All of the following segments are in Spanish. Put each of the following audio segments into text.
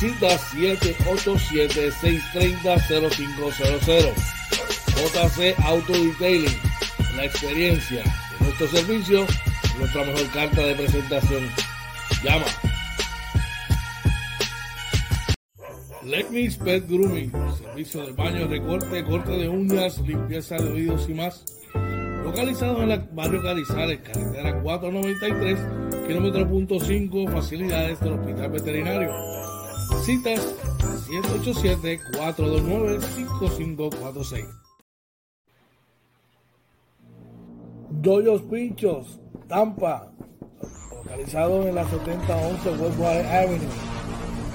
Cita 787-630-0500. JC Auto Detailing, la experiencia de nuestro servicio, nuestra mejor carta de presentación. Llama. Let Pet Grooming, servicio de baño, recorte, corte de uñas, limpieza de oídos y más. Localizado en el barrio Carizales, carretera 493, kilómetro punto 5, facilidades del Hospital Veterinario. Citas 787-429-5546. Doyos Pinchos, Tampa, localizado en la 7011 Westwater Avenue.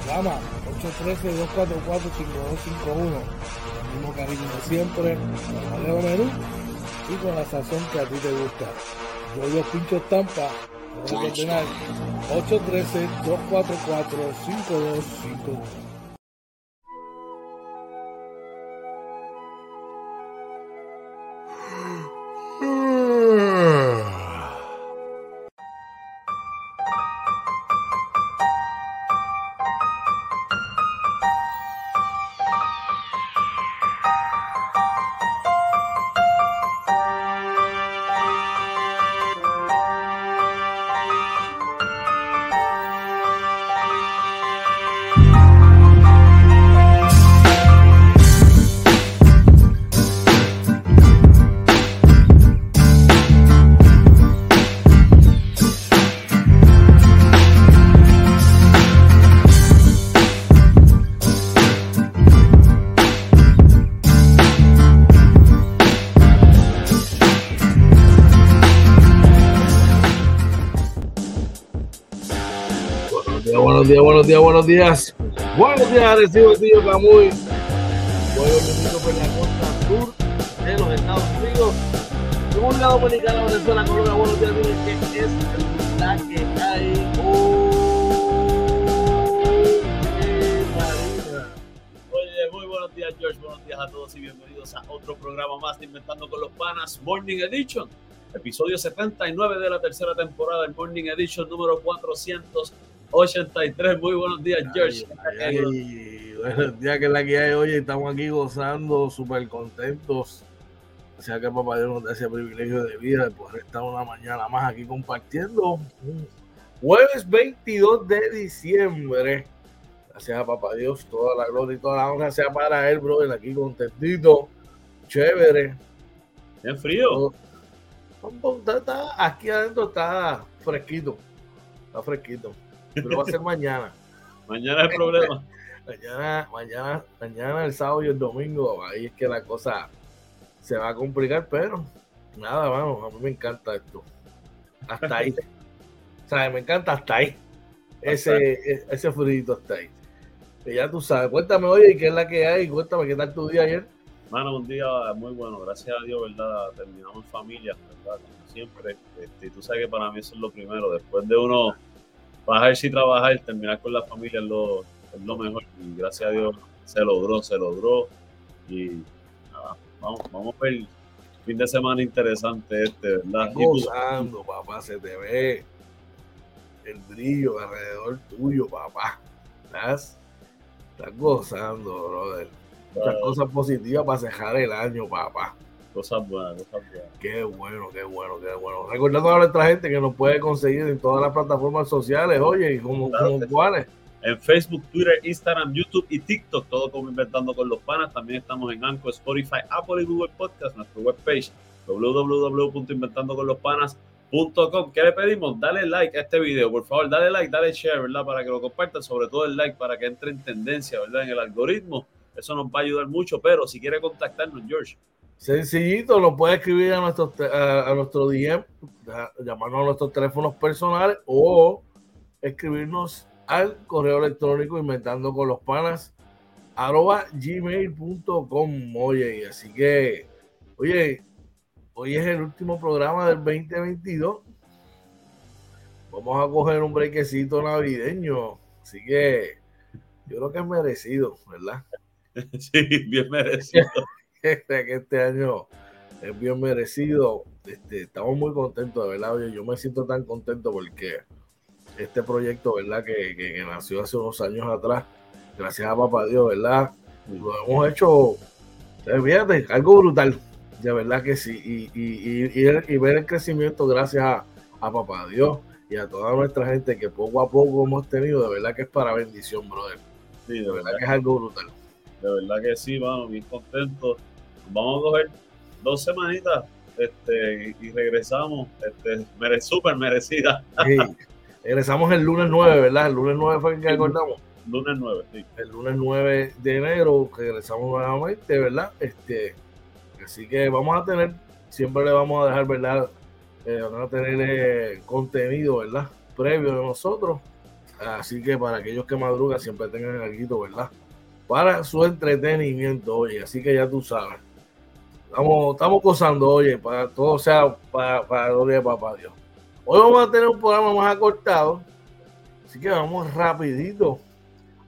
Llama 813-244-5251. El mismo cariño de siempre, con Alejo Menú y con la sazón que a ti te gusta. Doyos Pinchos Tampa, 813-244-5251. buenos buenos días, buenos días. Buenos días, recibo tío Camuy. Minuto por la costa sur de los Estados Unidos. Dominicana, Venezuela, Colombia, buenos días, miren que es la que hay. Oye, muy buenos días, George. Buenos días a todos y bienvenidos a otro programa más de Inventando con los Panas Morning Edition. Episodio 79 de la tercera temporada del Morning Edition número 400 83. Muy buenos días, George. buenos días, que es la que hay hoy. Estamos aquí gozando, súper contentos. O sea que papá Dios nos da ese privilegio de vida de poder estar una mañana más aquí compartiendo. Jueves 22 de diciembre. Gracias a papá Dios, toda la gloria y toda la honra sea para él, brother. Aquí contentito, chévere. Es frío. aquí adentro está fresquito. Está fresquito pero va a ser mañana. mañana el problema. mañana, mañana, mañana, el sábado y el domingo, ahí es que la cosa se va a complicar, pero nada, vamos, a mí me encanta esto. Hasta ahí. o sea, me encanta hasta ahí. Ese, e, ese frío hasta ahí. Que ya tú sabes. Cuéntame, oye, ¿qué es la que hay? Cuéntame, ¿qué tal tu día ayer? Mano, un día muy bueno, gracias a Dios, ¿verdad? Terminamos en familia, ¿verdad? Como siempre. Este, tú sabes que para mí eso es lo primero. Después de uno bajar y trabajar, terminar con la familia es lo, es lo mejor. Y gracias a Dios se logró, se logró. Y nada, vamos, vamos a ver fin de semana interesante este, ¿verdad? Estás gozando, papá, se te ve el brillo alrededor tuyo, papá. Estás, estás gozando, brother. Muchas cosas positivas para cerrar el año, papá. Cosas buenas, cosas buenas. Qué bueno, qué bueno, qué bueno. Recordando a nuestra gente que nos puede conseguir en todas las plataformas sociales, oye, y como, cuáles. en Facebook, Twitter, Instagram, YouTube y TikTok, todo como Inventando con los Panas. También estamos en Anchor, Spotify, Apple y Google Podcast, nuestra webpage www.inventandoconlospanas.com. ¿Qué le pedimos? Dale like a este video, por favor, dale like, dale share, ¿verdad? Para que lo compartan, sobre todo el like para que entre en tendencia, ¿verdad? En el algoritmo. Eso nos va a ayudar mucho, pero si quiere contactarnos, George. Sencillito, lo puede escribir a nuestro, a, nuestro DM, llamarnos a nuestros teléfonos personales o escribirnos al correo electrónico inventando con los panas arroba gmail.com. Oye, así que, oye, hoy es el último programa del 2022. Vamos a coger un brequecito navideño. Así que yo creo que es merecido, ¿verdad? Sí, bien merecido. que este año es bien merecido. Este, estamos muy contentos, de verdad. Yo me siento tan contento porque este proyecto, ¿verdad? Que, que, nació hace unos años atrás, gracias a Papá Dios, ¿verdad? Lo hemos hecho, eh, fíjate, algo brutal, de verdad que sí. Y, y, y, ver el crecimiento gracias a, a, Papá Dios y a toda nuestra gente que poco a poco hemos tenido, de verdad que es para bendición, brother. Sí, de, verdad, que es algo brutal. De verdad que sí, vamos, bien contentos. Vamos a coger dos semanitas este, y regresamos, este, súper merecida. Sí. Regresamos el lunes 9, ¿verdad? El lunes 9 fue el que acordamos. Lunes 9, sí. El lunes 9 de enero regresamos nuevamente, ¿verdad? Este, así que vamos a tener, siempre le vamos a dejar, ¿verdad? Eh, vamos a tener eh, contenido, ¿verdad? Previo de nosotros. Así que para aquellos que madrugan siempre tengan algo, ¿verdad? Para su entretenimiento, oye. Así que ya tú sabes. Estamos, estamos gozando, oye, para todo sea para, para gloria de papá Dios. Hoy vamos a tener un programa más acortado, así que vamos rapidito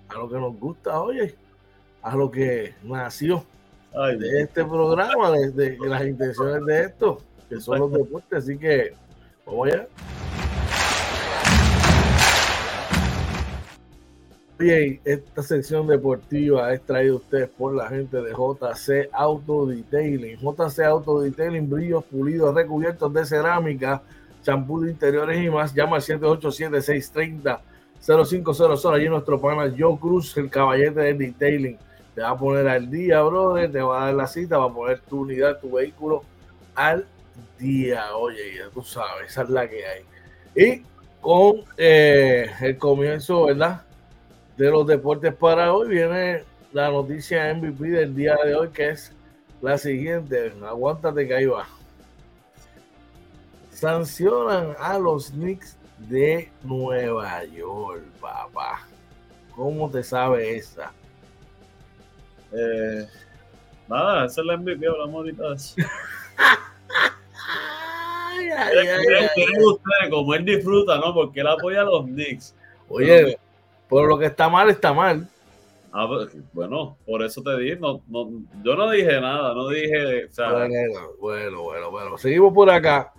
a lo que nos gusta, oye, a lo que nació de este programa, de, las intenciones de esto, que son los deportes, así que vamos allá. Oye, esta sección deportiva es traída a ustedes por la gente de JC Auto Detailing. JC Auto Detailing, brillos pulidos recubiertos de cerámica champú de interiores y más, llama al 787-630-0500. Allí nuestro pana Joe Cruz, el caballete del detailing, te va a poner al día, brother, te va a dar la cita, va a poner tu unidad, tu vehículo al día. Oye, ya tú sabes, esa es la que hay. Y con eh, el comienzo, ¿verdad? De los deportes para hoy viene la noticia MVP del día de hoy, que es la siguiente. Aguántate que ahí va sancionan a los Knicks de Nueva York, papá. ¿Cómo te sabe esa? Eh, nada, esa es la MVP, hablamos ahorita de eso. ay, ustedes como él disfruta, ¿no? Porque él apoya a los Knicks. Oye, pero lo que está mal, está mal. Ah, pues, bueno, por eso te dije, no, no, yo no dije nada, no dije. O sea, bueno, bueno, bueno, seguimos por acá.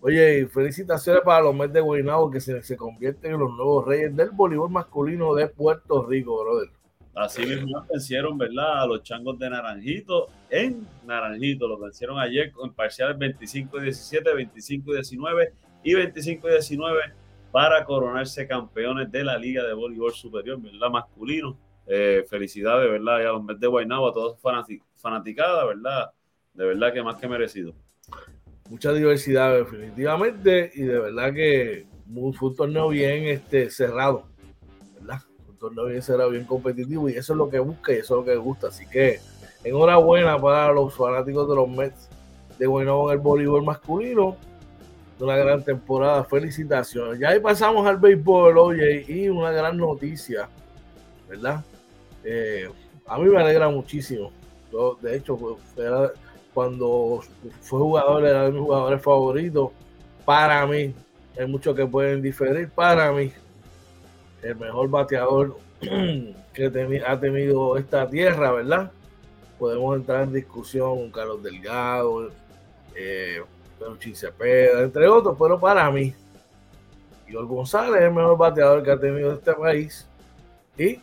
Oye, felicitaciones para los Mets de Guaynabo que se, se convierten en los nuevos reyes del voleibol masculino de Puerto Rico, brother. Así mismo vencieron, ¿verdad? A los changos de Naranjito en Naranjito. Lo vencieron ayer con parciales 25 y 17, 25 y 19 y 25 y 19 para coronarse campeones de la Liga de Voleibol Superior, ¿verdad? Masculino. Eh, felicidades, ¿verdad? Y a los Mets de Guaynabo, a todos fanaticadas, ¿verdad? De verdad que más que merecido mucha diversidad definitivamente y de verdad que fue un torneo bien este, cerrado, ¿verdad? Un torneo bien cerrado, bien competitivo y eso es lo que busca y eso es lo que gusta. Así que enhorabuena para los fanáticos de los Mets de Guaynabo en el voleibol masculino. Una gran temporada, felicitaciones. Ya ahí pasamos al béisbol, oye, y una gran noticia, ¿verdad? Eh, a mí me alegra muchísimo. de hecho, cuando fue jugador, era de mis jugadores favoritos. Para mí, hay muchos que pueden diferir. Para mí, el mejor bateador que ha tenido esta tierra, ¿verdad? Podemos entrar en discusión con Carlos Delgado, eh, Cepeda, entre otros, pero para mí, Igor González es el mejor bateador que ha tenido este país. Y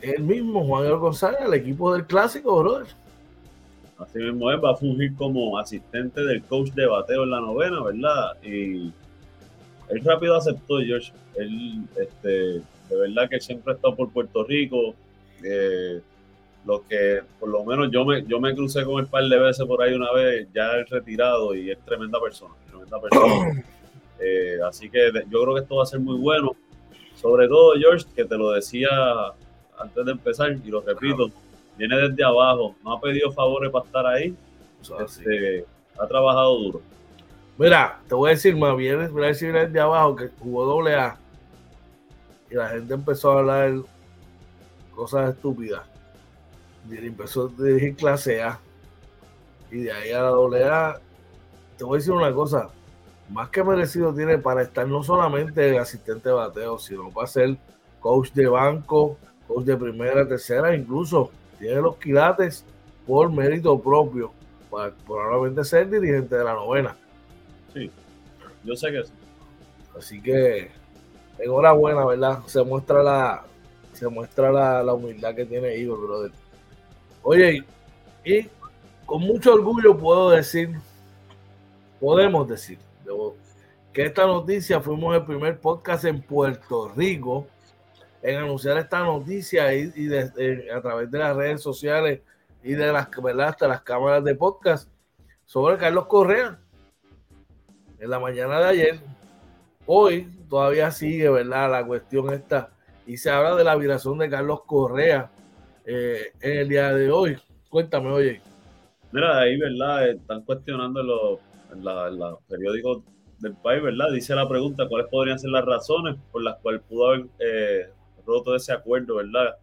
el mismo Juan Igor González, el equipo del clásico, brother. Así mismo es, va a fungir como asistente del coach de bateo en la novena, ¿verdad? Y él rápido aceptó, George. Él, este, de verdad que siempre ha estado por Puerto Rico. Eh, lo que por lo menos yo me, yo me crucé con el par de veces por ahí una vez, ya es retirado y es tremenda persona, tremenda persona. Eh, así que yo creo que esto va a ser muy bueno. Sobre todo, George, que te lo decía antes de empezar y lo repito, viene desde abajo, no ha pedido favores para estar ahí, este, ha trabajado duro. Mira, te voy a decir más, viene, voy a decir desde abajo que jugó doble A y la gente empezó a hablar cosas estúpidas. Empezó a dirigir clase A y de ahí a la doble A. Te voy a decir una cosa, más que merecido tiene para estar no solamente el asistente de bateo, sino para ser coach de banco, coach de primera, tercera, incluso tiene los quilates por mérito propio para probablemente ser dirigente de la novena. Sí, yo sé que sí. Así que enhorabuena, ¿verdad? Se muestra la, se muestra la, humildad que tiene Igor, brother. Oye, y con mucho orgullo puedo decir, podemos decir, que esta noticia fuimos el primer podcast en Puerto Rico en anunciar esta noticia y, a través de las redes sociales y de las, hasta las cámaras de podcast sobre Carlos Correa. En la mañana de ayer, hoy todavía sigue, ¿verdad? La cuestión está y se habla de la violación de Carlos Correa eh, en el día de hoy. Cuéntame, oye. Mira, ahí, ¿verdad? Están cuestionando los, los periódicos del país, ¿verdad? Dice la pregunta, ¿cuáles podrían ser las razones por las cuales pudo haber eh, roto ese acuerdo, ¿verdad?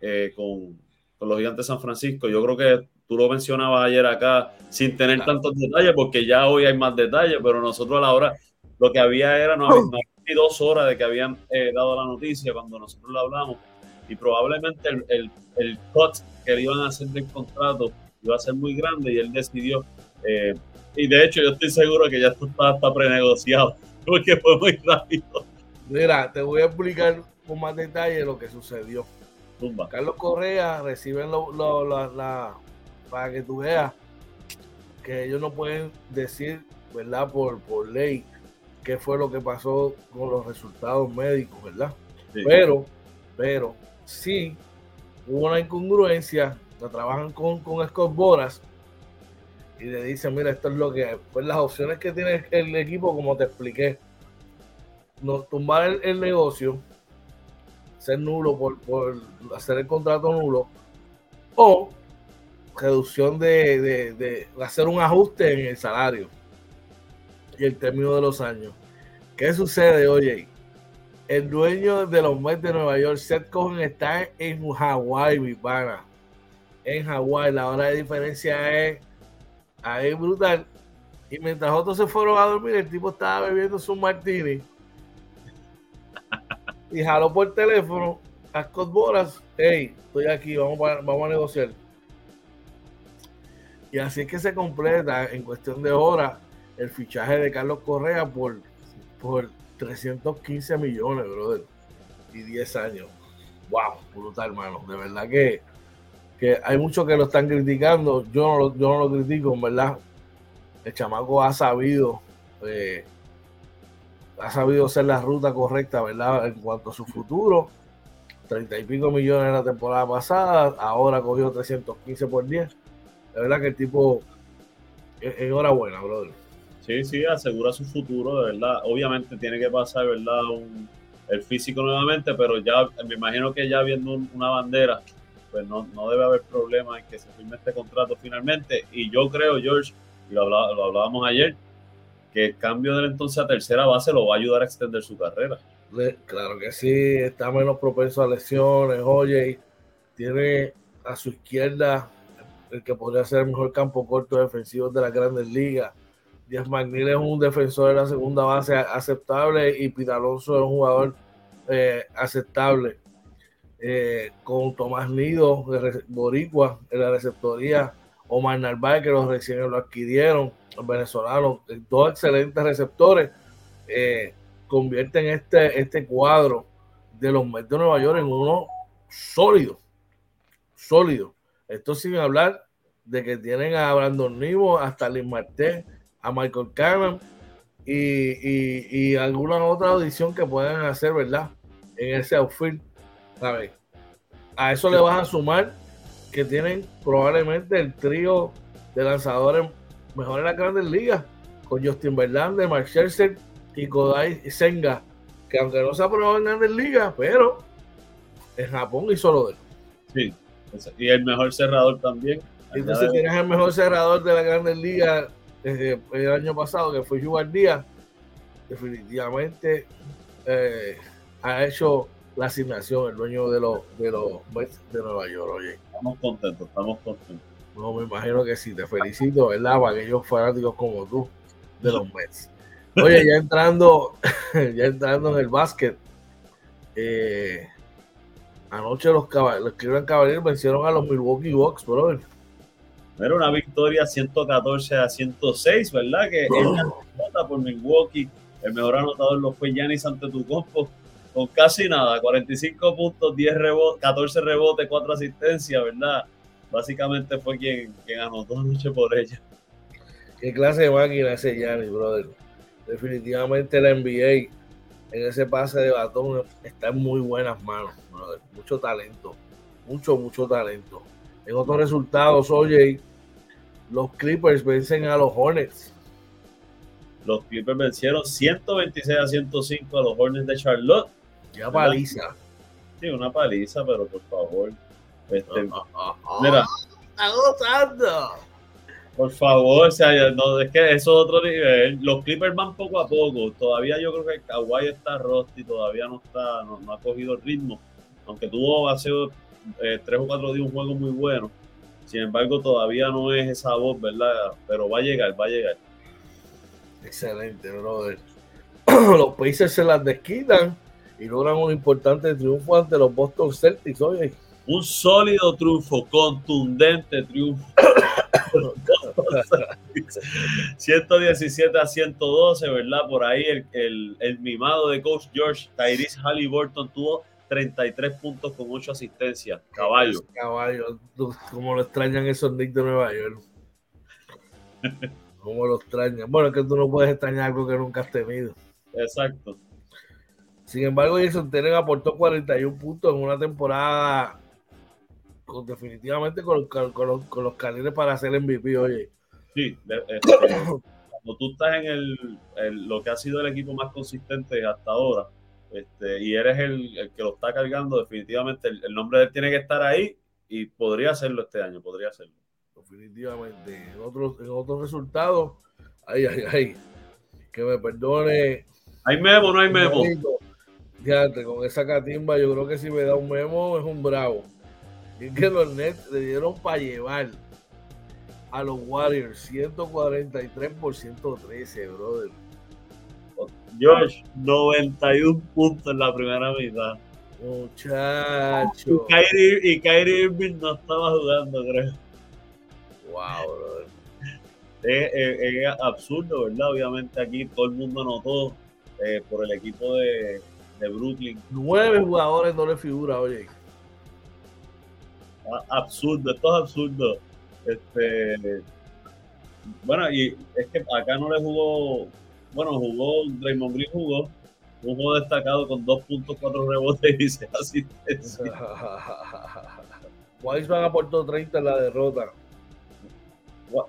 Eh, con, los gigantes de San Francisco. Yo creo que tú lo mencionabas ayer acá sin tener tantos detalles, porque ya hoy hay más detalles, pero nosotros a la hora, lo que había era, no, había, dos horas de que habían eh, dado la noticia cuando nosotros lo hablamos, y probablemente el, el, el cut que le iban a hacer del contrato iba a ser muy grande y él decidió, eh, y de hecho yo estoy seguro que ya esto está, está prenegociado, porque fue muy rápido. Mira, te voy a explicar con más detalle lo que sucedió. Carlos Correa recibe la, para que tú veas que ellos no pueden decir, ¿verdad? Por, por ley, qué fue lo que pasó con los resultados médicos, ¿verdad? Pero, pero, sí, hubo una incongruencia, la trabajan con, con Scott Boras y le dicen, mira, esto es lo que, pues las opciones que tiene el equipo, como te expliqué, no, tumbar el negocio, ser nulo por, hacer el contrato nulo o reducción de, hacer un ajuste en el salario y el término de los años. ¿Qué sucede, oye? El dueño de los Mets de Nueva York, Seth Cohen, está en Hawái, mi pana. En Hawái, la hora de diferencia es ahí brutal. Y mientras otros se fueron a dormir, el tipo estaba bebiendo su martini y jaló por teléfono a Scott Boras, hey, estoy aquí, vamos a, vamos a negociar. Y así es que se completa en cuestión de horas el fichaje de Carlos Correa por, por 315 millones, brother. Y 10 años. Wow, brutal, hermano. De verdad que, que hay muchos que lo están criticando. Yo no lo, yo no lo critico, en verdad. El chamaco ha sabido eh, ha sabido hacer la ruta correcta, ¿verdad? En cuanto a su futuro. 30 y pico millones la temporada pasada, ahora cogió 315 por 10. La verdad que el tipo, enhorabuena, brother. Sí, sí, asegura su futuro, de verdad. Obviamente tiene que pasar, ¿verdad? el físico nuevamente, pero ya me imagino que ya viendo una bandera, pues no, no debe haber problema en que se firme este contrato finalmente. Y yo creo, George, y lo, hablábamos ayer, que el cambio de entonces a tercera base lo va a ayudar a extender su carrera. Claro que sí, está menos propenso a lesiones. Oye, tiene a su izquierda el que podría ser el mejor campo corto defensivo de las grandes ligas. Díaz McNeil es un defensor de la segunda base aceptable y Pitalonso es un jugador eh, aceptable. Eh, con Tomás Nido, de Boricua, en la receptoría, Omar Narváez, que los recién lo adquirieron los venezolanos, dos excelentes receptores, eh, convierten este, este cuadro de los Mets de Nueva York en uno sólido, sólido. Esto sin hablar de que tienen a Brandon Nivo, a Stalin Martel, a Michael Cannon y, y, alguna otra audición que puedan hacer, ¿verdad? en ese outfield. ¿sabes? A eso le vas a sumar que tienen probablemente el trío de lanzadores mejor en las grandes ligas, con Justin Verlander, Mark Scherzer y Kodai Senga, que aunque no se ha probado en grandes ligas, pero en Japón hizo lo de él. Sí, y el mejor cerrador también. Entonces tienes el mejor cerrador de la grandes ligas desde el año pasado, que fue Jugar Díaz. Definitivamente eh, ha hecho la asignación, el dueño de los, de los Mets de Nueva York. Oye. Estamos contentos, estamos contentos. No, me imagino que sí, te felicito, ¿verdad? Para aquellos fanáticos como tú de los Mets. Oye, ya entrando, ya entrando en el básquet, eh, anoche los, los Cleveland Cavaliers vencieron a los Milwaukee Bucks, brother. Era una victoria 114 a 106, ¿verdad? Que es la nota por Milwaukee. El mejor anotador lo fue Giannis Antetokounmpo con casi nada, 45 puntos, 10 rebotes, 14 rebotes, 4 asistencias, ¿verdad? Básicamente fue quien, quien anotó anoche por ella. ¿Qué clase de máquina ese Giannis, brother? Definitivamente la NBA en ese pase de batón está en muy buenas manos, brother. Mucho talento, mucho, mucho talento. En otros resultados, oye, los Clippers vencen a los Hornets. Los Clippers vencieron 126 a 105 a los Hornets de Charlotte. Ya paliza. Sí, una paliza, pero por favor. Este, ah, ah, ah, mira. ¡Está gozando! Por favor, o sea, no, es que eso es otro nivel. Los Clippers van poco a poco. Todavía yo creo que Kawhi está rusty, todavía no está, no, ha cogido el ritmo. Aunque tuvo hace eh, tres o cuatro días un juego muy bueno. Sin embargo, todavía no es esa voz, ¿verdad? Pero va a llegar, va a llegar. Excelente, brother. Los Pacers se las desquitan y logran un importante triunfo ante los Boston Celtics. Oye, un sólido triunfo, contundente triunfo. 117 a 112, ¿verdad? Por ahí el, el, mimado de Coach George, Tyrese Halliburton, tuvo 33 puntos con 8 asistencias. Caballo. Caballo, como lo extrañan esos Knicks de Nueva York. Como lo extrañan. Bueno, es que tú no puedes extrañar algo que nunca has tenido. Exacto. Sin embargo, Jason Tenen aportó 41 puntos en una temporada con, definitivamente con, con, los, con los para hacer MVP, oye. Sí, este, cuando tú estás en el, lo que ha sido el equipo más consistente hasta ahora, este, y eres el, que lo está cargando, definitivamente el, nombre de él tiene que estar ahí y podría hacerlo este año, podría hacerlo. Definitivamente. En otros, en otros resultados, ay, ay, ay, que me perdone. Hay memo, no hay memo. Fíjate, con esa catimba, yo creo que si me da un memo es un bravo. Y que los Nets le dieron para llevar a los Warriors 143 por 113, brother. George, 91 puntos en la primera mitad. Muchacho. Y Kyrie, Irving no estaba jugando, creo. Wow, brother. Es, absurdo, ¿verdad? Obviamente aquí todo el mundo anotó eh, por el equipo de, de Brooklyn. Nueve jugadores no le figura, oye. Ah, absurdo, esto es absurdo. Este, bueno, y es que acá no le jugó, bueno, jugó, Draymond Green jugó, un juego destacado con 2.4 rebotes y 6 asistencias. Wiseman aportó 30 en la derrota.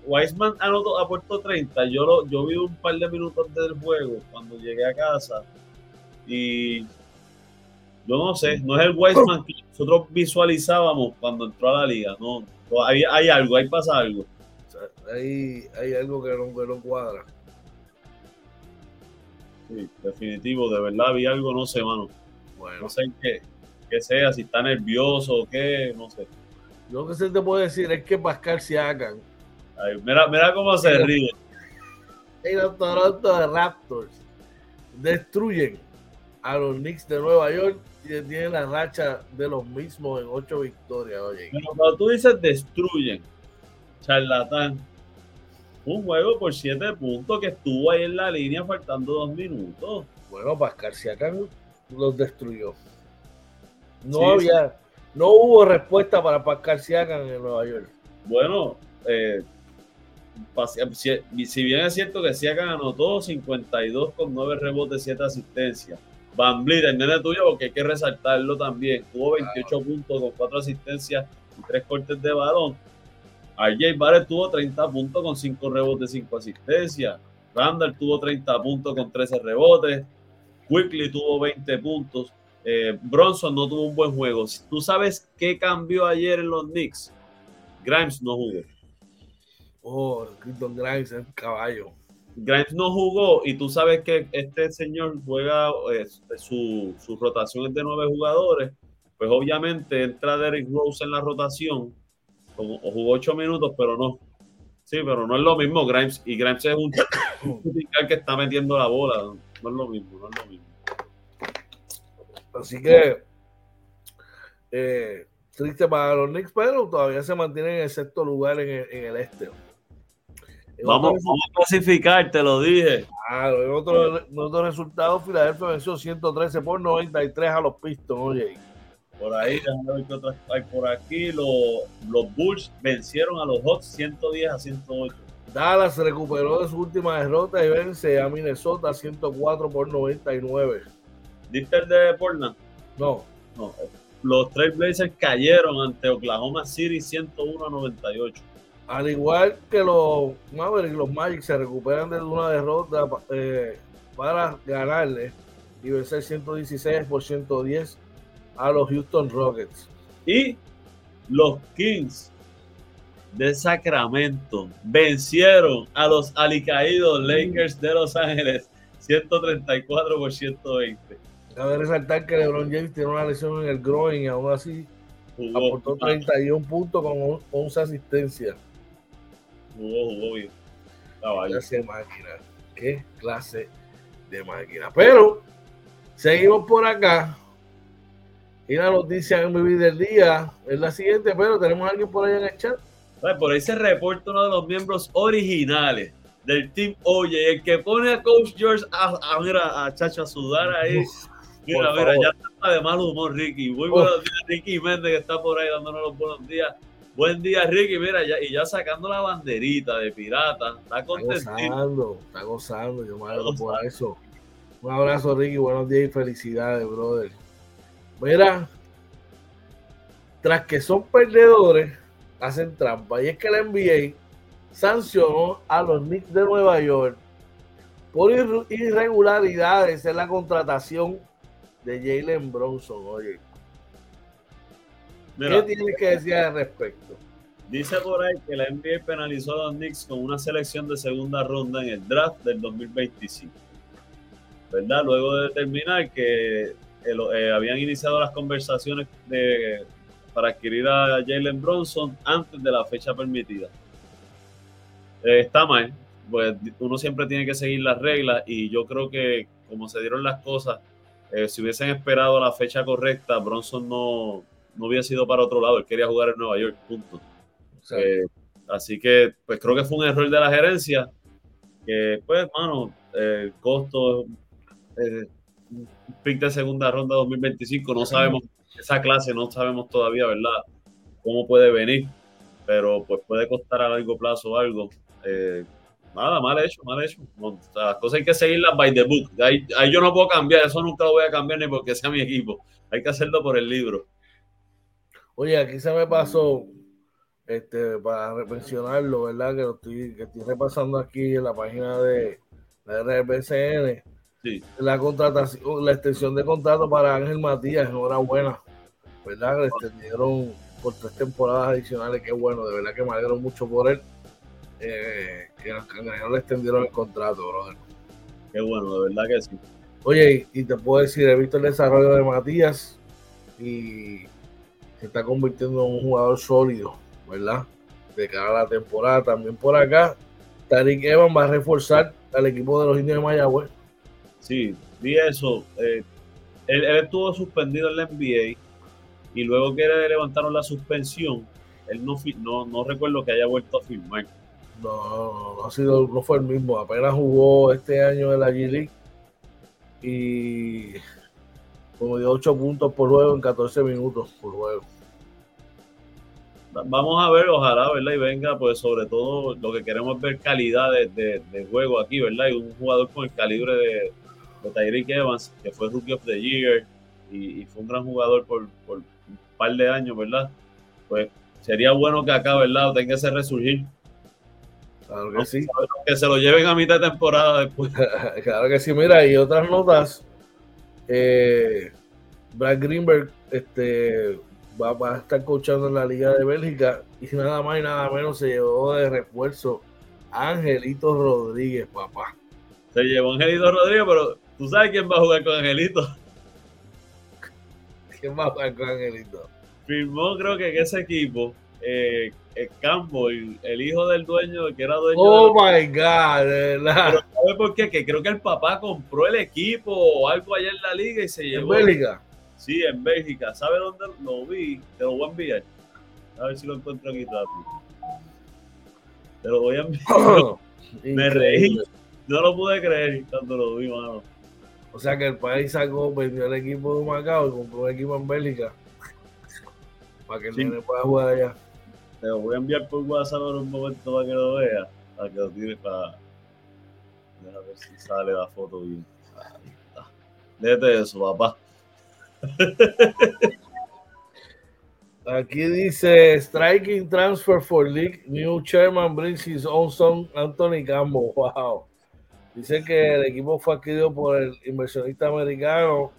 Wiseman aportó 30. Yo, lo, yo vi un par de minutos del juego cuando llegué a casa y yo no sé, no es el Weissman que nosotros visualizábamos cuando entró a la liga, no, hay, hay algo, ahí pasa algo. hay, hay algo que no, que no cuadra. Sí, definitivo, de verdad vi algo, no sé, mano. Bueno. No sé qué, qué sea, si está nervioso o qué, no sé. Lo que se te puede decir es que Pascal Siakam. Ay, mira, mira cómo se ríe. Y los Toronto Raptors destruyen a los Knicks de Nueva York y tienen la racha de los mismos en ocho victorias. Oye. Pero cuando tú dices destruyen, charlatán, un juego por siete puntos que estuvo ahí en la línea faltando dos minutos. Bueno, Pascal Siakam los destruyó. No había, no hubo respuesta para Pascal Siakam en Nueva York. Bueno, eh, si, bien es cierto que Siakam anotó 52 con 9 rebotes, 7 asistencias, Van Vliet, el nene tuyo, porque hay que resaltarlo también. Tuvo 28 puntos con 4 asistencias y 3 cortes de balón. RJ Barrett tuvo 30 puntos con 5 rebotes, 5 asistencias. Randall tuvo 30 puntos con 13 rebotes. Quickly tuvo 20 puntos. Eh, Bronson no tuvo un buen juego. ¿Tú sabes qué cambió ayer en los Knicks? Grimes no jugó. Oh, Grimes es caballo. Grimes no jugó y tú sabes que este señor juega, eh, su, su, rotación es de nueve jugadores, pues obviamente entra Derrick Rose en la rotación, como, jugó ocho minutos, pero no. Sí, pero no es lo mismo Grimes, y Grimes es un que está metiendo la bola, no es lo mismo, no es lo mismo. Así que, eh, triste para los Knicks, pero todavía se mantienen en el sexto lugar en el, en el este. Vamos, a clasificar, te lo dije. Claro, en otro, en otro resultado, Filadelfia venció 113 por 93 a los Pistons, oye. Por ahí, hay por aquí. Los, los Bulls vencieron a los Hawks 110 a 108. Dallas recuperó de su última derrota y vence a Minnesota 104 por 99. ¿Diste el de Portland? No. No. Los Trailblazers cayeron ante Oklahoma City 101 a 98. Al igual que los Mavericks, los Magic se recuperan de una derrota eh, para ganarle y vencer 116 por 110 a los Houston Rockets. Y los Kings de Sacramento vencieron a los alicaídos Lakers de Los Ángeles 134 por 120. Cabe resaltar que LeBron James tiene una lesión en el groin y aún así aportó 31 puntos con 11 asistencias. Jugó, jugó bien. Qué clase de máquina. Qué clase de máquina. Pero seguimos por acá. Y la noticia en mi vida del día es la siguiente, pero tenemos a alguien por ahí en el chat. Por ahí se reporta uno de los miembros originales del Team Oye, el que pone a Coach George a, mira, a Chacho a sudar ahí. Mira, mira, ya está de mal humor, Ricky. Muy buenos días, Ricky Méndez, que está por ahí dándonos los buenos días. Buen día, Ricky. Mira, ya, y ya sacando la banderita de pirata. Está contento. Está gozando, está gozando. Yo me alegro por eso. Un abrazo, Ricky. Buenos días y felicidades, brother. Mira, tras que son perdedores, hacen trampa. Y es que la NBA sancionó a los Knicks de Nueva York por irregularidades en la contratación de Jalen Bronson. Oye, ¿Qué tiene que decir al respecto? Dice por ahí que la NBA penalizó a los Knicks con una selección de segunda ronda en el draft del 2025. ¿Verdad? Luego de determinar que eh, habían iniciado las conversaciones de, para adquirir a Jalen Bronson antes de la fecha permitida. Eh, está mal, pues uno siempre tiene que seguir las reglas y yo creo que como se dieron las cosas, eh, si hubiesen esperado la fecha correcta, Bronson no, no hubiera sido para otro lado, él quería jugar en Nueva York, punto. Eh, así que, pues creo que fue un error de la gerencia, que pues, mano, el costo, eh, pick de segunda ronda 2025, no sabemos, esa clase no sabemos todavía, ¿verdad? Cómo puede venir, pero pues puede costar a largo plazo algo. Eh, nada, mal hecho, mal hecho. las cosas hay que seguirlas by the book. Ahí, ahí, yo no puedo cambiar, eso nunca lo voy a cambiar ni porque sea mi equipo. Hay que hacerlo por el libro. Oye, aquí se me pasó, este, para mencionarlo, ¿verdad? Que, estoy, que estoy repasando aquí en la página de la RBCN. Sí. La contratación, la extensión de contrato para Ángel Matías, enhorabuena. ¿Verdad? Le extendieron por tres temporadas adicionales, qué bueno, de verdad que me alegro mucho por él. Eh, que los le extendieron el contrato, brother. Qué bueno, de verdad que sí. Oye, y te puedo decir, he visto el desarrollo de Matías y se está convirtiendo en un jugador sólido, ¿verdad? De cara a la temporada. También por acá, Tariq Evans va a reforzar al equipo de los indios de Mayagüez. Sí, vi eso. Eh, él, estuvo suspendido en la NBA y luego que le levantaron la suspensión, él no, no, no recuerdo que haya vuelto a firmar. No, no, ha sido, no fue el mismo. Apenas jugó este año en la G League y como de 8 puntos por juego en 14 minutos por juego. Vamos a ver, ojalá, ¿verdad? Y venga, pues sobre todo lo que queremos es ver calidad de, juego aquí, ¿verdad? Y un jugador con el calibre de, de Tyreek Evans, que fue Rookie of the Year y, fue un gran jugador por, por, un par de años, ¿verdad? Pues sería bueno que acá, ¿verdad? Tenga ese resurgir. Claro que sí. Que se lo lleven a mitad de temporada después. claro que sí. Mira, y otras notas. Eh, Brad Greenberg este, va, va, a estar coachando en la Liga de Bélgica y nada más y nada menos se llevó de refuerzo Angelito Rodríguez, papá. Se llevó Angelito Rodríguez, pero ¿tú sabes quién va a jugar con Angelito? ¿Quién va a jugar con Angelito? Firmó, creo que en ese equipo, eh, el Campo, el, hijo del dueño, que era dueño. Oh my God, ¿sabes por qué? Que creo que el papá compró el equipo o algo allá en la liga y se llevó. ¿En Bélgica? Sí, en Bélgica. ¿Sabes dónde lo vi? Te lo voy a enviar. A ver si lo encuentro aquí rápido. Te lo voy a enviar. Me reí. No lo pude creer cuando lo vi, mano. O sea que el país sacó, vendió el equipo de Macao y compró un equipo en Bélgica. Para que el niño pueda jugar allá. Te lo voy a enviar por WhatsApp en un momento para que lo vea. Para que lo tires para. Ver si sale la foto bien. Ahí está. Eso, papá. Aquí dice striking transfer for league. New chairman brings his own son Anthony Campbell. Wow. Dice que el equipo fue adquirido por el inversionista americano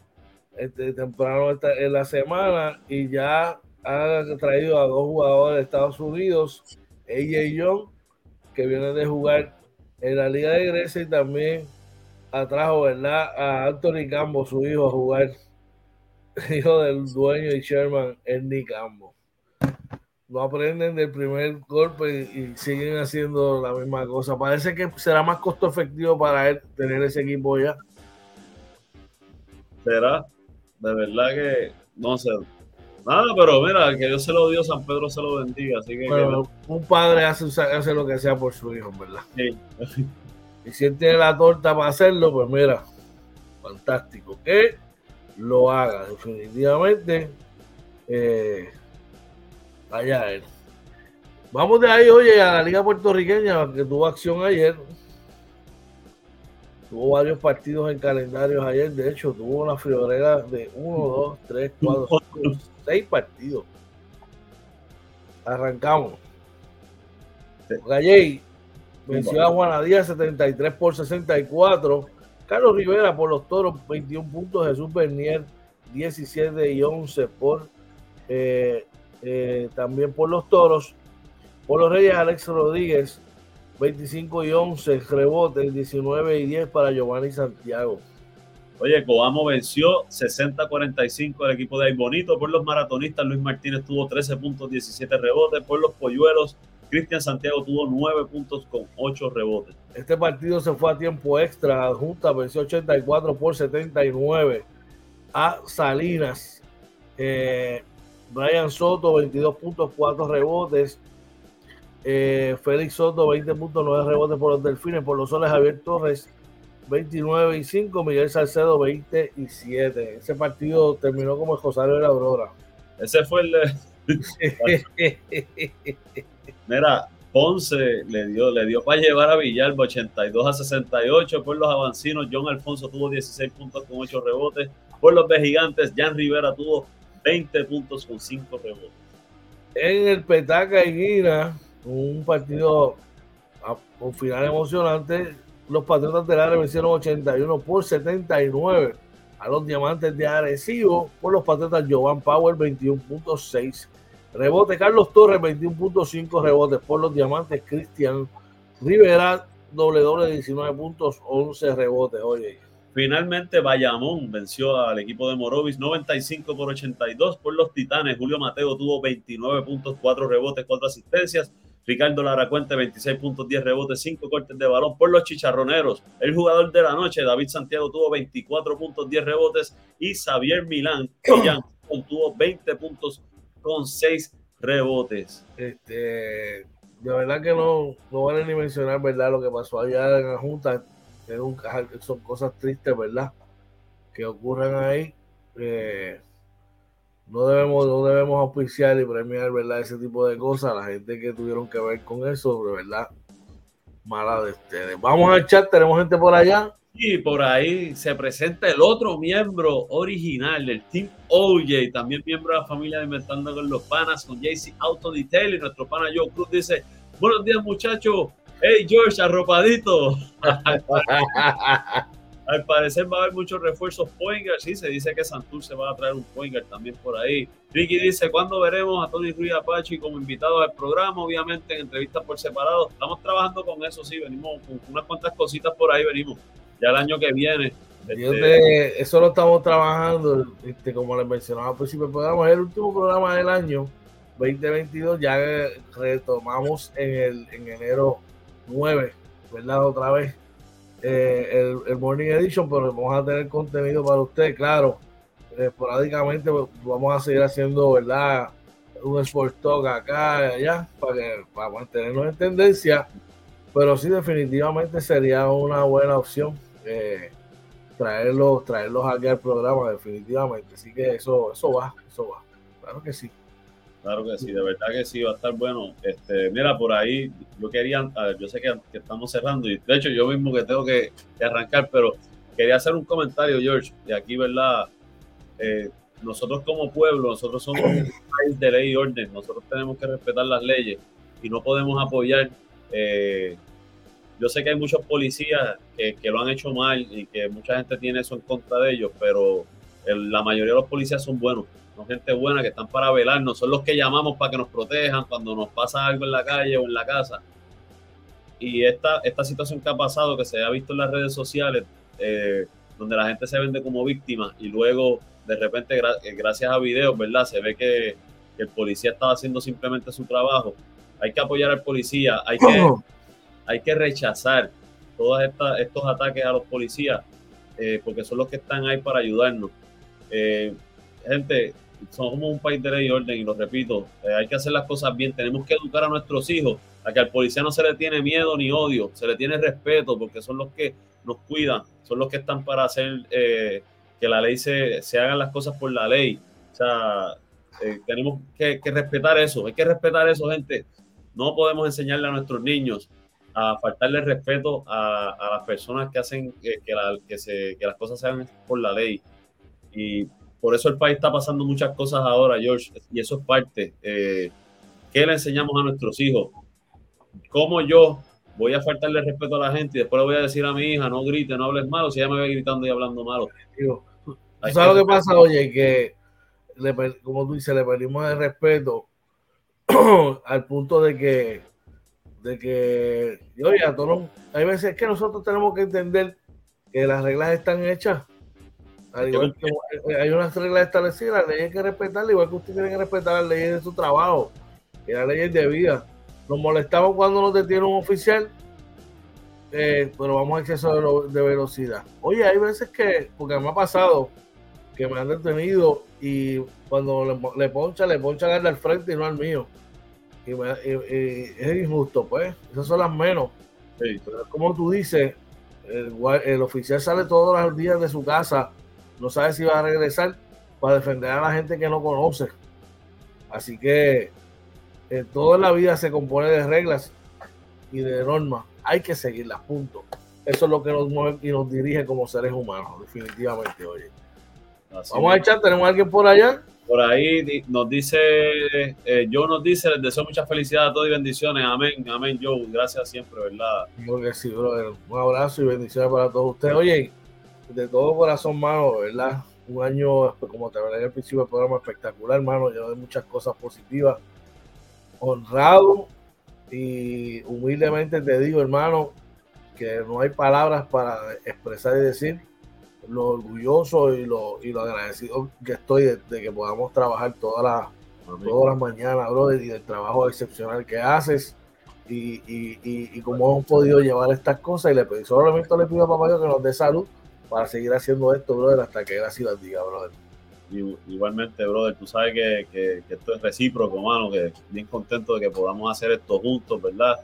este, temprano en la semana y ya ha traído a dos jugadores de Estados Unidos, AJ Young, que viene de jugar en la Liga de Grecia y también atrajo ¿verdad? a Anthony Campbell, su hijo, a jugar hijo del dueño y chairman Ernie Cambo. No aprenden del primer golpe y, siguen haciendo la misma cosa. Parece que será más costo efectivo para él tener ese equipo ya. Será, de verdad que no sé. Nada, pero mira, que Dios se lo dio, San Pedro se lo bendiga. Así que, un padre hace, hace, lo que sea por su hijo, ¿verdad? Sí. Y si él tiene la torta para hacerlo, pues mira, fantástico. ¿Qué? lo haga, definitivamente. Eh, allá él. Vamos de ahí, oye, a la Liga Puertorriqueña, que tuvo acción ayer. Tuvo varios partidos en calendarios ayer. De hecho, tuvo una friolera de 1, 2, 3, 4, 5, 6 partidos. Arrancamos. Galley venció a Juana Díaz 73 por 64. Carlos Rivera por los toros, 21 puntos. Jesús Bernier, 17 y 11 por eh, eh, también por los toros. Por los Reyes, Alex Rodríguez, 25 y 11 rebotes, 19 y 10 para Giovanni Santiago. Oye, Coamo venció 60-45 el equipo de Bonito. Por los maratonistas, Luis Martínez tuvo 13 puntos, 17 rebotes. Por los polluelos, Cristian Santiago tuvo 9 puntos con 8 rebotes. Este partido se fue a tiempo extra. Junta venció 84 por 79 a Salinas. Eh, Brian Soto, 22 puntos, 4 rebotes. Eh, Félix Soto, 20 puntos, 9 rebotes por los Delfines. Por los Soles, Javier Torres, 29 y 5. Miguel Salcedo, 27. Ese partido terminó como el Rosario de la Aurora. Ese fue el Mira, Ponce le dio, le dio para llevar a Villalba 82 a 68. Por los avancinos, John Alfonso tuvo 16 puntos con 8 rebotes. Por los gigantes, Jan Rivera tuvo 20 puntos con 5 rebotes. En el Petaca y Guina, un partido con final emocionante, los Patriotas del Área vencieron 81 por 79 a los Diamantes de Arecibo. Por los Patriotas, Jovan Power 21.6 Rebote Carlos Torres, 21.5 rebotes por los diamantes. Cristian Rivera, doble doble, 19 puntos, 11 rebotes. Oye. Finalmente, Bayamón venció al equipo de Morovis 95 por 82 por los Titanes. Julio Mateo tuvo 29 puntos, 4 rebotes, 4 asistencias. Ricardo Laracuente, 26 puntos, 10 rebotes, 5 cortes de balón por los chicharroneros. El jugador de la noche, David Santiago, tuvo 24 puntos, 10 rebotes. Y Xavier Milán, tuvo 20 puntos, con seis rebotes. Este, de verdad que no, no vale ni mencionar, ¿verdad? Lo que pasó allá en la Junta. Son cosas tristes, ¿verdad? Que ocurren ahí. Eh, no debemos, no debemos auspiciar y premiar, ¿verdad? Ese tipo de cosas. La gente que tuvieron que ver con eso, verdad, mala de ustedes. Vamos al chat, tenemos gente por allá. Y por ahí se presenta el otro miembro original del Team OJ, también miembro de la familia de Inventando con los Panas, con JC Auto Detail. Y nuestro pana Joe Cruz dice: Buenos días, muchachos. Hey, George, arropadito. Al parecer va a haber muchos refuerzos Poingar. Sí, se dice que Santur se va a traer un Poingar también por ahí. Ricky dice, ¿cuándo veremos a Tony Ruiz Apache como invitado al programa? Obviamente en entrevistas por separado. Estamos trabajando con eso, sí, venimos con unas cuantas cositas por ahí, venimos. Ya el año que viene. Este... eso lo estamos trabajando, este, como les mencionaba al principio del programa, es el último programa del año 2022, ya retomamos en, el, en enero 9, ¿verdad? Otra vez eh, el, Morning Edition, pero vamos a tener contenido para usted, claro. Esporádicamente pues, vamos a seguir haciendo, ¿verdad? Un Sport Talk acá y allá para, que, para mantenernos en tendencia, pero sí, definitivamente sería una buena opción eh, traerlos, traerlos aquí al programa, definitivamente. Así que eso, eso va, eso va. Claro que sí. Claro que sí, de verdad que sí, va a estar bueno. Este, mira, por ahí yo quería, yo sé que, estamos cerrando y de hecho yo mismo que tengo que, arrancar, pero quería hacer un comentario, George, de aquí, ¿verdad? Eh, nosotros como pueblo, nosotros somos un país de ley y orden, nosotros tenemos que respetar las leyes y no podemos apoyar. Eh, yo sé que hay muchos policías que, que, lo han hecho mal y que mucha gente tiene eso en contra de ellos, pero la mayoría de los policías son buenos son gente buena que están para velarnos, son los que llamamos para que nos protejan cuando nos pasa algo en la calle o en la casa. Y esta, esta situación que ha pasado, que se ha visto en las redes sociales, eh, donde la gente se vende como víctima y luego de repente eh, gracias a videos, ¿verdad? Se ve que, el policía estaba haciendo simplemente su trabajo. Hay que apoyar al policía, hay que, hay que rechazar todos estos ataques a los policías, eh, porque son los que están ahí para ayudarnos. gente, somos un país de ley y orden, y lo repito, eh, hay que hacer las cosas bien, tenemos que educar a nuestros hijos, a que al policía no se le tiene miedo ni odio, se le tiene respeto, porque son los que nos cuidan, son los que están para hacer eh, que la ley se, se hagan las cosas por la ley. O sea, eh, tenemos que, respetar eso, hay que respetar eso, gente. No podemos enseñarle a nuestros niños a faltarle respeto a, las personas que hacen que, que, se, que las cosas se hagan por la ley. Y por eso el país está pasando muchas cosas ahora, George, y eso es parte. Eh, ¿Qué le enseñamos a nuestros hijos? ¿Cómo yo voy a faltarle respeto a la gente y después le voy a decir a mi hija, no grite, no hables malo, si ella me ve gritando y hablando malo? ¿Sabes lo que pasa, oye? Que, como tú dices, le perdimos el respeto al punto de que, de que, oye, a todos, hay veces que nosotros tenemos que entender que las reglas están hechas hay unas reglas establecidas, las leyes hay que respetarlas, igual que usted tiene que respetar las leyes de su trabajo y las leyes de vida. Nos molestamos cuando nos detiene un oficial, eh, pero vamos a exceso de, velocidad. Oye, hay veces que, porque me ha pasado que me han detenido y cuando le, le poncha, le poncha al frente y no al mío. Y, es injusto, pues. Esas son las menos. como tú dices, el, el, oficial sale todos los días de su casa no sabe si va a regresar para defender a la gente que no conoce. Así que eh, toda la vida se compone de reglas y de normas. Hay que seguirlas, punto. Eso es lo que nos mueve y nos dirige como seres humanos, definitivamente, oye. Vamos a echar, tenemos a alguien por allá. Por ahí nos dice, eh, Joe nos dice, les deseo mucha felicidad a todos y bendiciones. Amén, amén, Joe. Gracias siempre, ¿verdad? Creo que sí, brother. Un abrazo y bendiciones para todos ustedes. Oye, de todo corazón, mano, ¿verdad? Un año, como te hablé al principio del programa, espectacular, mano, lleno de muchas cosas positivas. Honrado y humildemente te digo, hermano, que no hay palabras para expresar y decir lo orgulloso y lo, y lo agradecido que estoy de, que podamos trabajar todas las, todas las mañanas, brother, y del trabajo excepcional que haces. Y, y, y, y cómo hemos podido llevar estas cosas. Y le pedí, solamente le pido a papá que nos dé salud para seguir haciendo esto, brother, hasta que la ciudad diga, brother. Igualmente, brother, tú sabes que, esto es recíproco, mano, que bien contento de que podamos hacer esto juntos, ¿verdad?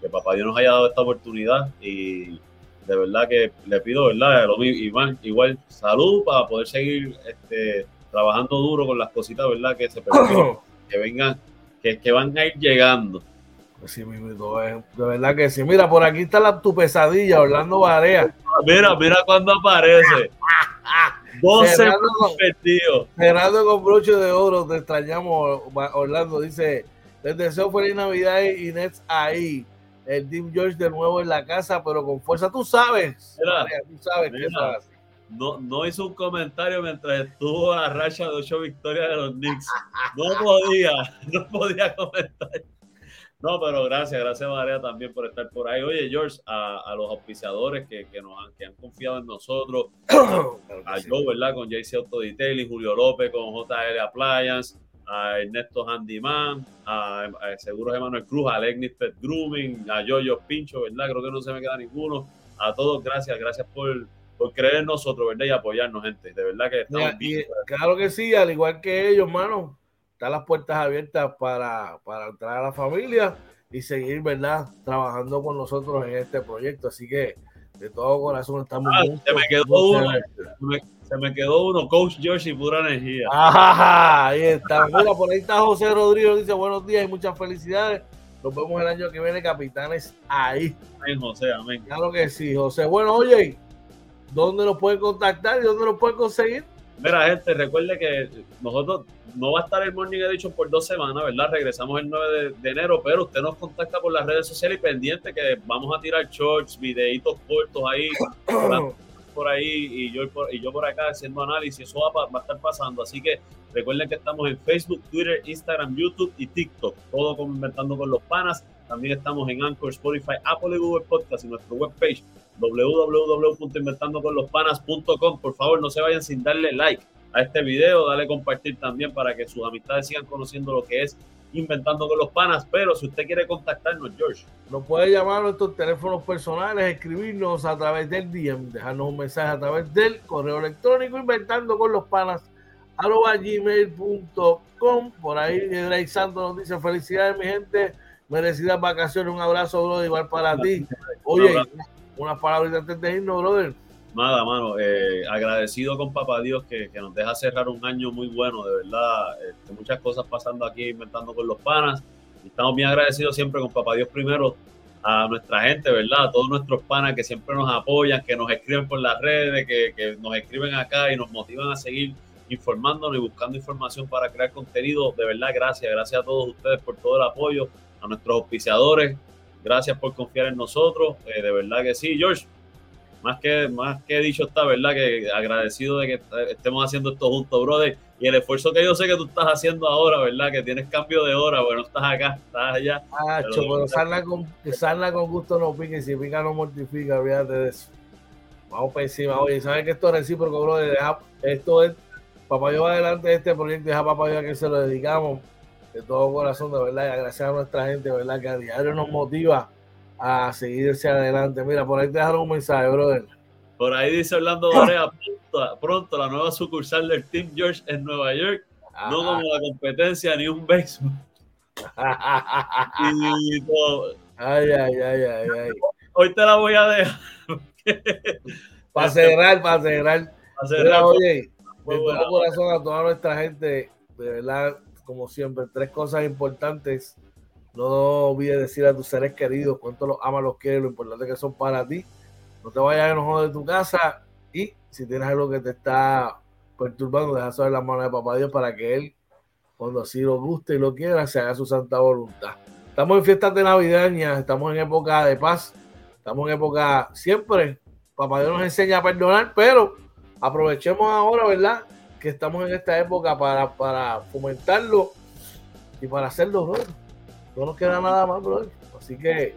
Que papá Dios nos haya dado esta oportunidad y de verdad que le pido, ¿verdad? Igual, igual salud para poder seguir este, trabajando duro con las cositas, ¿verdad? Que se que vengan, que, que van a ir llegando. Sí, mismo, de verdad que sí. Mira, por aquí está la, tu pesadilla, Orlando Barea. Mira, mira cuando aparece. 12 cerrando, con broche de oro, te extrañamos, Orlando. Dice: Les deseo feliz Navidad y Nets ahí. El Team George de nuevo en la casa, pero con fuerza. Tú sabes, tú sabes que es no, no hizo un comentario mientras estuvo a racha de ocho victorias de los Knicks. No podía, no podía comentar. No, pero gracias, gracias María también por estar por ahí. Oye, George, a, los auspiciadores que, nos han, que han confiado en nosotros, a Joe, ¿verdad? Con JC Auto Detailing, Julio López con JL Appliance, a Ernesto Handyman, a, a Seguros Emanuel Cruz, a Alexis Pet Grooming, a Yoyo Pincho, ¿verdad? Creo que no se me queda ninguno. A todos, gracias, gracias por, por creer en nosotros, ¿verdad? Y apoyarnos, gente. De verdad que estamos Claro que sí, al igual que ellos, hermano están las puertas abiertas para, para entrar a la familia y seguir, ¿verdad? Trabajando con nosotros en este proyecto. Así que de todo corazón estamos ah, se me quedó uno, se me, quedó uno, Coach George y pura energía. ahí está. Mira, por ahí está José Rodríguez, dice buenos días y muchas felicidades. Nos vemos el año que viene, capitanes, ahí. Amén, José, amén. Claro que sí, José. Bueno, oye, ¿dónde nos pueden contactar y dónde nos pueden conseguir? Mira, gente, recuerde que nosotros no va a estar el Morning Edition por dos semanas, ¿verdad? Regresamos el 9 de, enero, pero usted nos contacta por las redes sociales y pendiente que vamos a tirar shorts, videitos cortos ahí, por ahí y yo, y yo por acá haciendo análisis. Eso va, va, a estar pasando. Así que recuerden que estamos en Facebook, Twitter, Instagram, YouTube y TikTok. Todo como Inventando con los Panas. También estamos en Anchor, Spotify, Apple y Google Podcast y nuestra webpage www.inventandoconlospanas.com. Por favor, no se vayan sin darle like a este video, dale compartir también para que sus amistades sigan conociendo lo que es Inventando con los Panas. Pero si usted quiere contactarnos, George, nos puede llamar a nuestros teléfonos personales, escribirnos a través del DM, dejarnos un mensaje a través del correo electrónico Inventando con los Panas arroba gmail.com. Por ahí Drake Santos nos dice felicidades mi gente, merecidas vacaciones, un abrazo, bro, igual para ti. Oye, unas palabras antes de irnos, brother. Nada, mano, eh, agradecido con Papá Dios que, nos deja cerrar un año muy bueno, de verdad. Este, muchas cosas pasando aquí, inventando con los panas. Estamos bien agradecidos siempre con Papá Dios primero a nuestra gente, ¿verdad? A todos nuestros panas que siempre nos apoyan, que nos escriben por las redes, que, que nos escriben acá y nos motivan a seguir informándonos y buscando información para crear contenido. De verdad, gracias. Gracias a todos ustedes por todo el apoyo, a nuestros auspiciadores, Gracias por confiar en nosotros. Eh, de verdad que sí, George. Más que, más que dicho está, ¿verdad? Que agradecido de que estemos haciendo esto juntos, brother. Y el esfuerzo que yo sé que tú estás haciendo ahora, ¿verdad? Que tienes cambio de hora, bueno, estás acá, estás allá. Ah, pero, pero con, con gusto no pique, y si pica no mortifica, olvídate de eso. Vamos para encima. Oye, ¿sabes que esto es recíproco, brother? esto es, papá, yo adelante de este proyecto, deja papá yo a que se lo dedicamos de todo corazón, de verdad, y agradecer a nuestra gente, verdad, que a diario nos motiva a seguirse adelante. Mira, por ahí te dejaron un mensaje, brother. Por ahí dice Orlando Dorea, pronto, la nueva sucursal del Team George en Nueva York, no como la competencia ni un béisbol. Ay, ay, ay, ay, ay. Hoy te la voy a dejar. para cerrar, para cerrar. Para cerrar. oye, de todo corazón a toda nuestra gente, de verdad, como siempre, tres cosas importantes. No olvides decir a tus seres queridos cuánto los amas, los quieres, lo importante que son para ti. No te vayas enojado de tu casa y si tienes algo que te está perturbando, deja saber las manos de papá Dios para que Él, cuando así lo guste y lo quiera, se haga su santa voluntad. Estamos en fiestas de navideña, estamos en época de paz, estamos en época siempre. Papá Dios nos enseña a perdonar, pero aprovechemos ahora, ¿verdad? Que estamos en esta época para, para fomentarlo y para hacerlo, bro. No nos queda nada más, bro. Así que,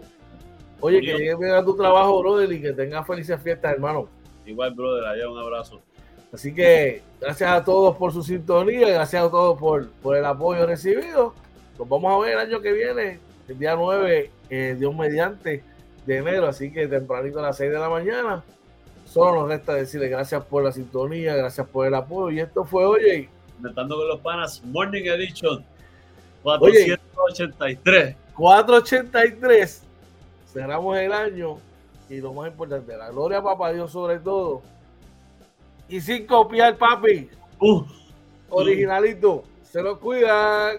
oye, que llegue bien a tu trabajo, brother, y que tengas felices fiestas, hermano. Igual, brother, allá un abrazo. Así que gracias a todos por su sintonía, gracias a todos por, por el apoyo recibido. Nos vamos a ver el año que viene, el día 9, eh, Dios mediante, de enero, así que tempranito a las 6 de la mañana. Solo nos resta decirle gracias por la sintonía, gracias por el apoyo. Y esto fue, oye. Inventando con los panas, Morning Edition 483. 483. Cerramos el año. Y lo más importante, la gloria a Papá Dios sobre todo. Y sin copiar, papi. Originalito. Se lo cuidan.